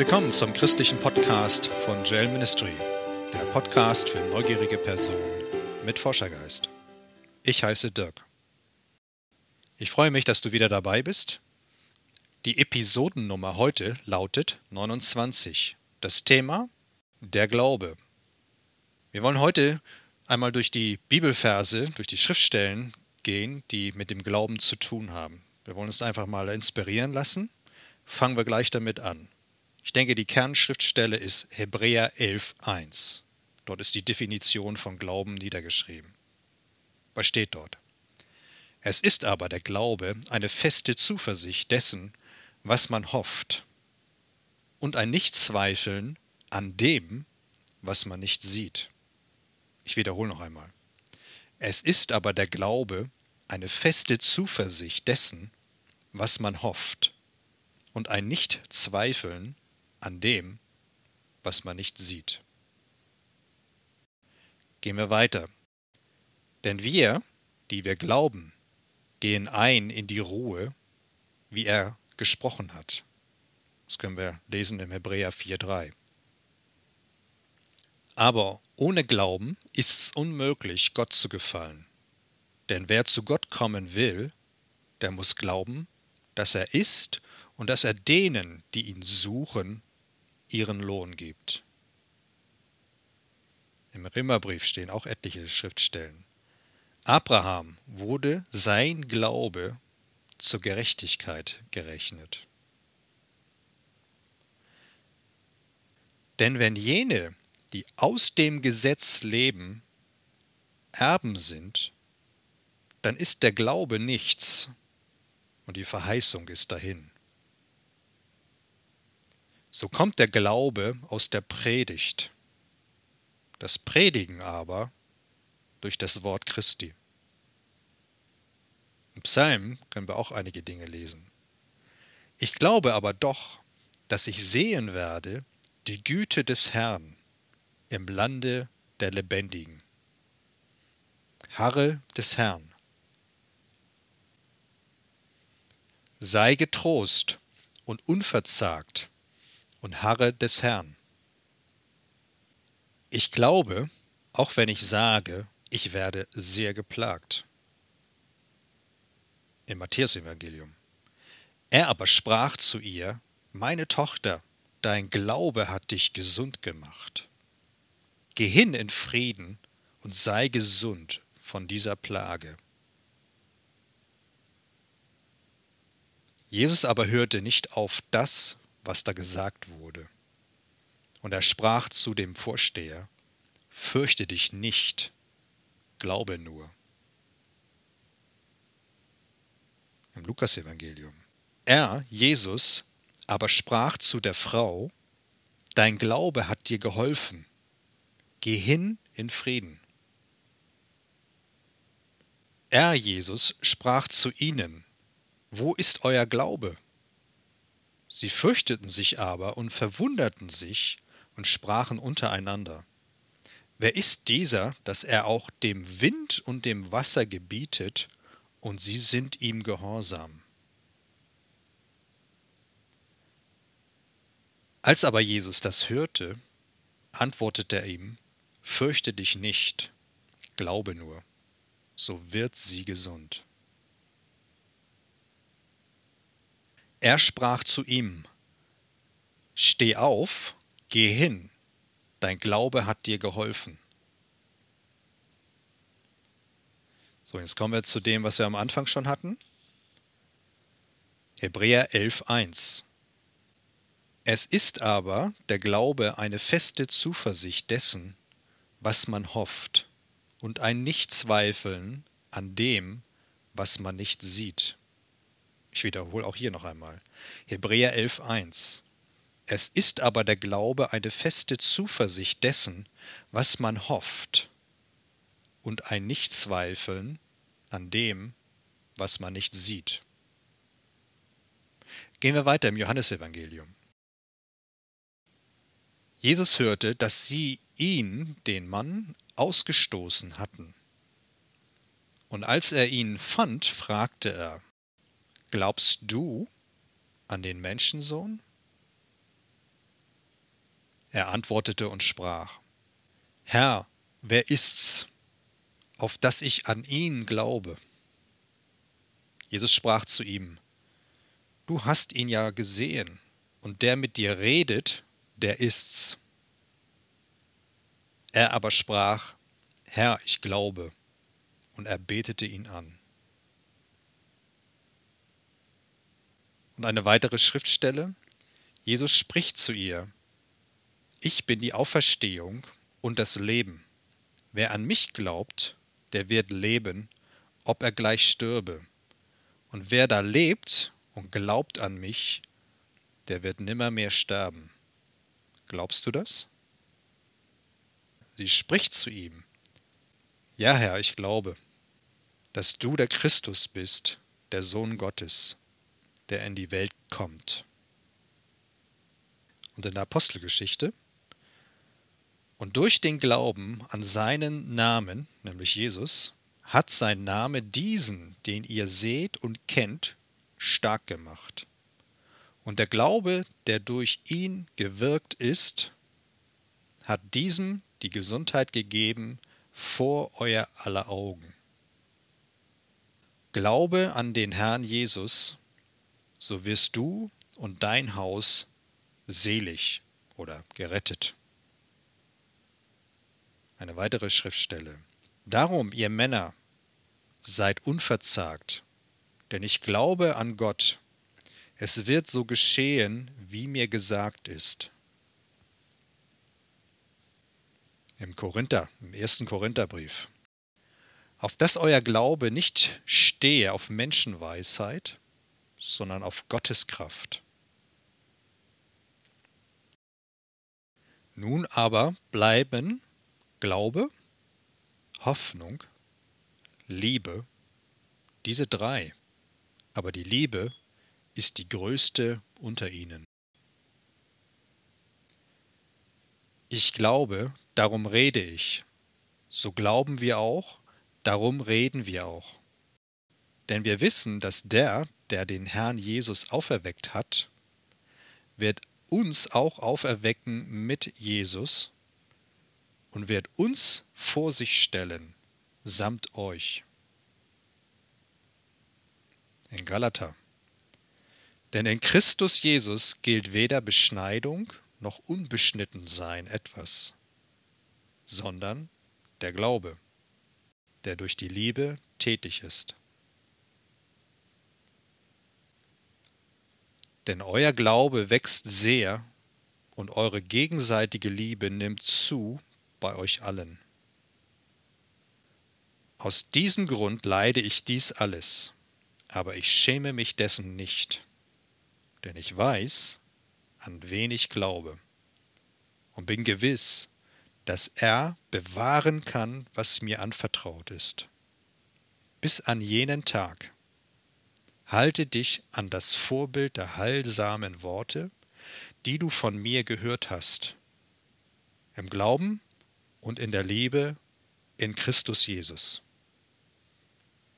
Willkommen zum christlichen Podcast von JL Ministry, der Podcast für neugierige Personen mit Forschergeist. Ich heiße Dirk. Ich freue mich, dass du wieder dabei bist. Die Episodennummer heute lautet 29. Das Thema der Glaube. Wir wollen heute einmal durch die Bibelverse, durch die Schriftstellen gehen, die mit dem Glauben zu tun haben. Wir wollen uns einfach mal inspirieren lassen. Fangen wir gleich damit an. Ich denke, die Kernschriftstelle ist Hebräer 11.1. Dort ist die Definition von Glauben niedergeschrieben. Was steht dort? Es ist aber der Glaube eine feste Zuversicht dessen, was man hofft, und ein Nichtzweifeln an dem, was man nicht sieht. Ich wiederhole noch einmal. Es ist aber der Glaube eine feste Zuversicht dessen, was man hofft, und ein Nichtzweifeln an dem, was man nicht sieht. Gehen wir weiter. Denn wir, die wir glauben, gehen ein in die Ruhe, wie er gesprochen hat. Das können wir lesen im Hebräer 4.3. Aber ohne Glauben ist es unmöglich, Gott zu gefallen. Denn wer zu Gott kommen will, der muss glauben, dass er ist und dass er denen, die ihn suchen, ihren Lohn gibt. Im Rimmerbrief stehen auch etliche Schriftstellen. Abraham wurde sein Glaube zur Gerechtigkeit gerechnet. Denn wenn jene, die aus dem Gesetz leben, Erben sind, dann ist der Glaube nichts und die Verheißung ist dahin. So kommt der Glaube aus der Predigt, das Predigen aber durch das Wort Christi. Im Psalm können wir auch einige Dinge lesen. Ich glaube aber doch, dass ich sehen werde die Güte des Herrn im Lande der Lebendigen. Harre des Herrn. Sei getrost und unverzagt und harre des Herrn. Ich glaube, auch wenn ich sage, ich werde sehr geplagt. Im Matthäusevangelium. Er aber sprach zu ihr, Meine Tochter, dein Glaube hat dich gesund gemacht. Geh hin in Frieden und sei gesund von dieser Plage. Jesus aber hörte nicht auf das, was da gesagt wurde. Und er sprach zu dem Vorsteher, Fürchte dich nicht, glaube nur. Im Lukasevangelium. Er, Jesus, aber sprach zu der Frau, Dein Glaube hat dir geholfen, geh hin in Frieden. Er, Jesus, sprach zu ihnen, Wo ist euer Glaube? Sie fürchteten sich aber und verwunderten sich und sprachen untereinander. Wer ist dieser, dass er auch dem Wind und dem Wasser gebietet, und sie sind ihm gehorsam? Als aber Jesus das hörte, antwortete er ihm, Fürchte dich nicht, glaube nur, so wird sie gesund. Er sprach zu ihm, Steh auf, geh hin, dein Glaube hat dir geholfen. So, jetzt kommen wir zu dem, was wir am Anfang schon hatten. Hebräer 11.1 Es ist aber der Glaube eine feste Zuversicht dessen, was man hofft, und ein Nichtzweifeln an dem, was man nicht sieht. Ich wiederhole auch hier noch einmal. Hebräer 11.1. Es ist aber der Glaube eine feste Zuversicht dessen, was man hofft, und ein Nichtzweifeln an dem, was man nicht sieht. Gehen wir weiter im Johannesevangelium. Jesus hörte, dass sie ihn, den Mann, ausgestoßen hatten. Und als er ihn fand, fragte er, Glaubst du an den Menschensohn? Er antwortete und sprach, Herr, wer ist's, auf dass ich an ihn glaube? Jesus sprach zu ihm, Du hast ihn ja gesehen, und der mit dir redet, der ist's. Er aber sprach, Herr, ich glaube, und er betete ihn an. Und eine weitere Schriftstelle, Jesus spricht zu ihr, Ich bin die Auferstehung und das Leben. Wer an mich glaubt, der wird leben, ob er gleich stürbe. Und wer da lebt und glaubt an mich, der wird nimmermehr sterben. Glaubst du das? Sie spricht zu ihm. Ja, Herr, ich glaube, dass du der Christus bist, der Sohn Gottes, der in die Welt kommt. Und in der Apostelgeschichte und durch den Glauben an seinen Namen, nämlich Jesus, hat sein Name diesen, den ihr seht und kennt, stark gemacht. Und der Glaube, der durch ihn gewirkt ist, hat diesem die Gesundheit gegeben vor euer aller Augen. Glaube an den Herrn Jesus, so wirst du und dein Haus selig oder gerettet. Eine weitere Schriftstelle. Darum, ihr Männer, seid unverzagt, denn ich glaube an Gott. Es wird so geschehen, wie mir gesagt ist. Im Korinther, im ersten Korintherbrief. Auf dass euer Glaube nicht stehe auf Menschenweisheit, sondern auf Gottes Kraft. Nun aber bleiben Glaube, Hoffnung, Liebe, diese drei. Aber die Liebe ist die größte unter ihnen. Ich glaube, darum rede ich. So glauben wir auch, darum reden wir auch. Denn wir wissen, dass der, der den Herrn Jesus auferweckt hat, wird uns auch auferwecken mit Jesus und wird uns vor sich stellen, samt euch. In Galater. Denn in Christus Jesus gilt weder Beschneidung noch Unbeschnittensein etwas, sondern der Glaube, der durch die Liebe tätig ist. Denn euer Glaube wächst sehr und eure gegenseitige Liebe nimmt zu bei euch allen. Aus diesem Grund leide ich dies alles, aber ich schäme mich dessen nicht, denn ich weiß, an wen ich glaube, und bin gewiss, dass er bewahren kann, was mir anvertraut ist. Bis an jenen Tag. Halte dich an das Vorbild der heilsamen Worte, die du von mir gehört hast. Im Glauben und in der Liebe in Christus Jesus.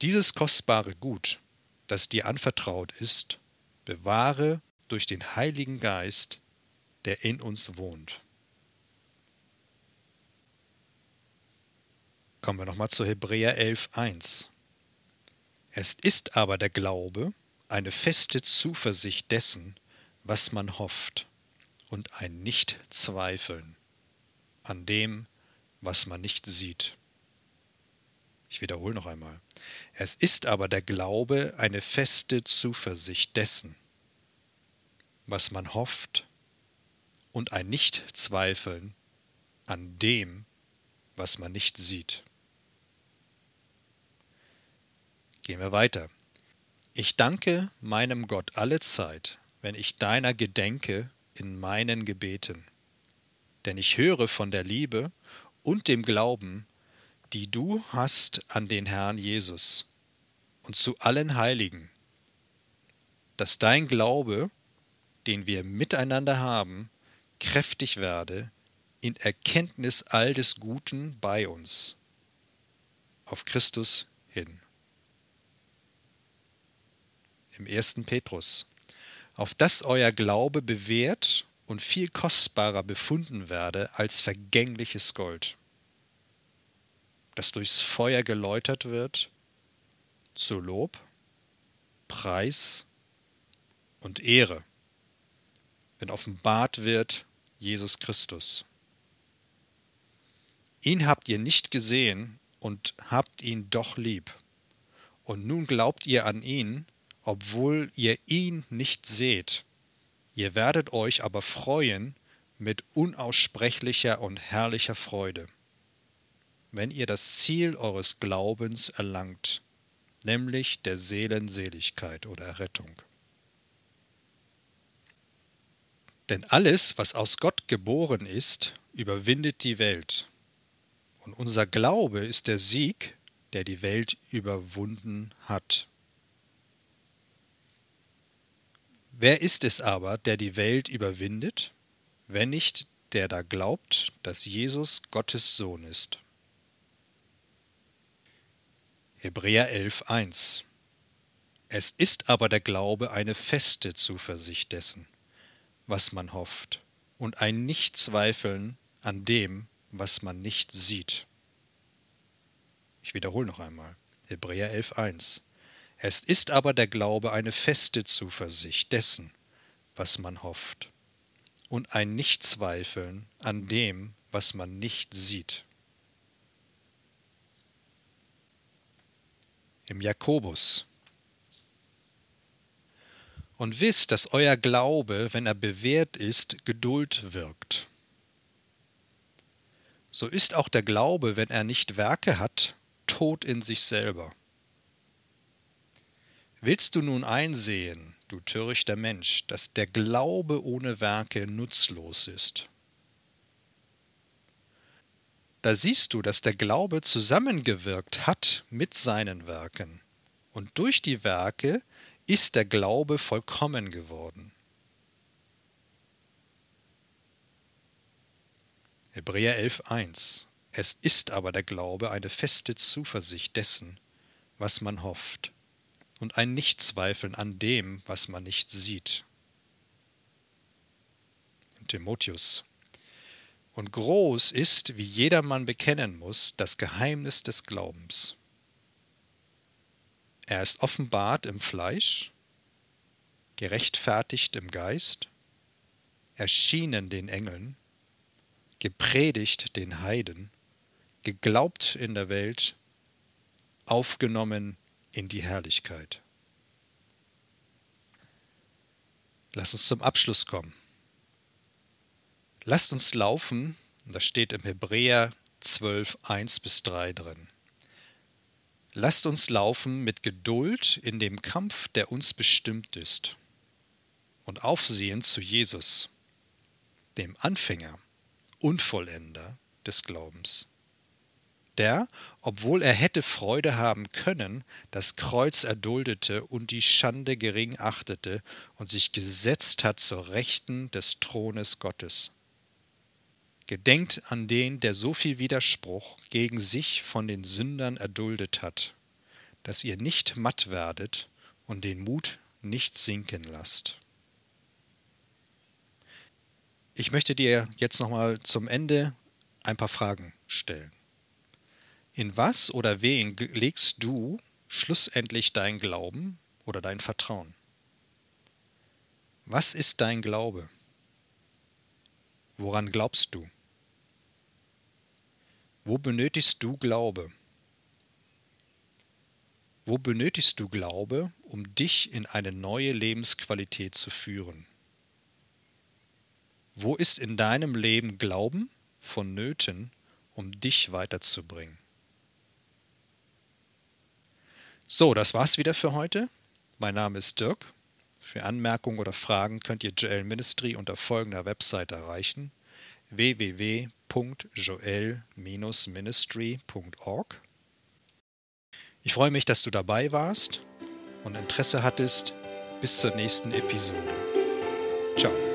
Dieses kostbare Gut, das dir anvertraut ist, bewahre durch den Heiligen Geist, der in uns wohnt. Kommen wir nochmal zu Hebräer 11.1. Es ist aber der Glaube eine feste Zuversicht dessen, was man hofft, und ein Nicht-Zweifeln an dem, was man nicht sieht. Ich wiederhole noch einmal. Es ist aber der Glaube eine feste Zuversicht dessen, was man hofft, und ein Nichtzweifeln an dem, was man nicht sieht. Gehen wir weiter. Ich danke meinem Gott alle Zeit, wenn ich deiner gedenke in meinen Gebeten. Denn ich höre von der Liebe und dem Glauben, die du hast an den Herrn Jesus und zu allen Heiligen, dass dein Glaube, den wir miteinander haben, kräftig werde in Erkenntnis all des Guten bei uns, auf Christus hin. Im ersten Petrus, auf dass euer Glaube bewährt und viel kostbarer befunden werde als vergängliches Gold, das durchs Feuer geläutert wird, zu Lob, Preis und Ehre, wenn offenbart wird Jesus Christus. Ihn habt ihr nicht gesehen und habt ihn doch lieb. Und nun glaubt ihr an ihn, obwohl ihr ihn nicht seht. Ihr werdet euch aber freuen mit unaussprechlicher und herrlicher Freude, wenn ihr das Ziel eures Glaubens erlangt, nämlich der Seelenseligkeit oder Errettung. Denn alles, was aus Gott geboren ist, überwindet die Welt. Und unser Glaube ist der Sieg, der die Welt überwunden hat. Wer ist es aber, der die Welt überwindet, wenn nicht der da glaubt, dass Jesus Gottes Sohn ist? Hebräer 11.1 Es ist aber der Glaube eine feste Zuversicht dessen, was man hofft, und ein Nichtzweifeln an dem, was man nicht sieht. Ich wiederhole noch einmal. Hebräer 11.1 es ist aber der Glaube eine feste Zuversicht dessen, was man hofft, und ein Nichtzweifeln an dem, was man nicht sieht. Im Jakobus. Und wisst, dass euer Glaube, wenn er bewährt ist, Geduld wirkt. So ist auch der Glaube, wenn er nicht Werke hat, tot in sich selber. Willst du nun einsehen, du törichter Mensch, dass der Glaube ohne Werke nutzlos ist? Da siehst du, dass der Glaube zusammengewirkt hat mit seinen Werken, und durch die Werke ist der Glaube vollkommen geworden. Hebräer 11.1 Es ist aber der Glaube eine feste Zuversicht dessen, was man hofft und ein Nichtzweifeln an dem, was man nicht sieht. Timotheus. Und groß ist, wie jedermann bekennen muss, das Geheimnis des Glaubens. Er ist offenbart im Fleisch, gerechtfertigt im Geist, erschienen den Engeln, gepredigt den Heiden, geglaubt in der Welt, aufgenommen in die Herrlichkeit. Lass uns zum Abschluss kommen. Lasst uns laufen, das steht im Hebräer 12, 1 bis 3 drin. Lasst uns laufen mit Geduld in dem Kampf, der uns bestimmt ist, und aufsehen zu Jesus, dem Anfänger und Vollender des Glaubens der, obwohl er hätte Freude haben können, das Kreuz erduldete und die Schande gering achtete und sich gesetzt hat zur Rechten des Thrones Gottes. Gedenkt an den, der so viel Widerspruch gegen sich von den Sündern erduldet hat, dass ihr nicht matt werdet und den Mut nicht sinken lasst. Ich möchte dir jetzt nochmal zum Ende ein paar Fragen stellen. In was oder wen legst du schlussendlich dein Glauben oder dein Vertrauen? Was ist dein Glaube? Woran glaubst du? Wo benötigst du Glaube? Wo benötigst du Glaube, um dich in eine neue Lebensqualität zu führen? Wo ist in deinem Leben Glauben vonnöten, um dich weiterzubringen? So, das war's wieder für heute. Mein Name ist Dirk. Für Anmerkungen oder Fragen könnt ihr Joel Ministry unter folgender Website erreichen: www.joel-ministry.org. Ich freue mich, dass du dabei warst und Interesse hattest. Bis zur nächsten Episode. Ciao.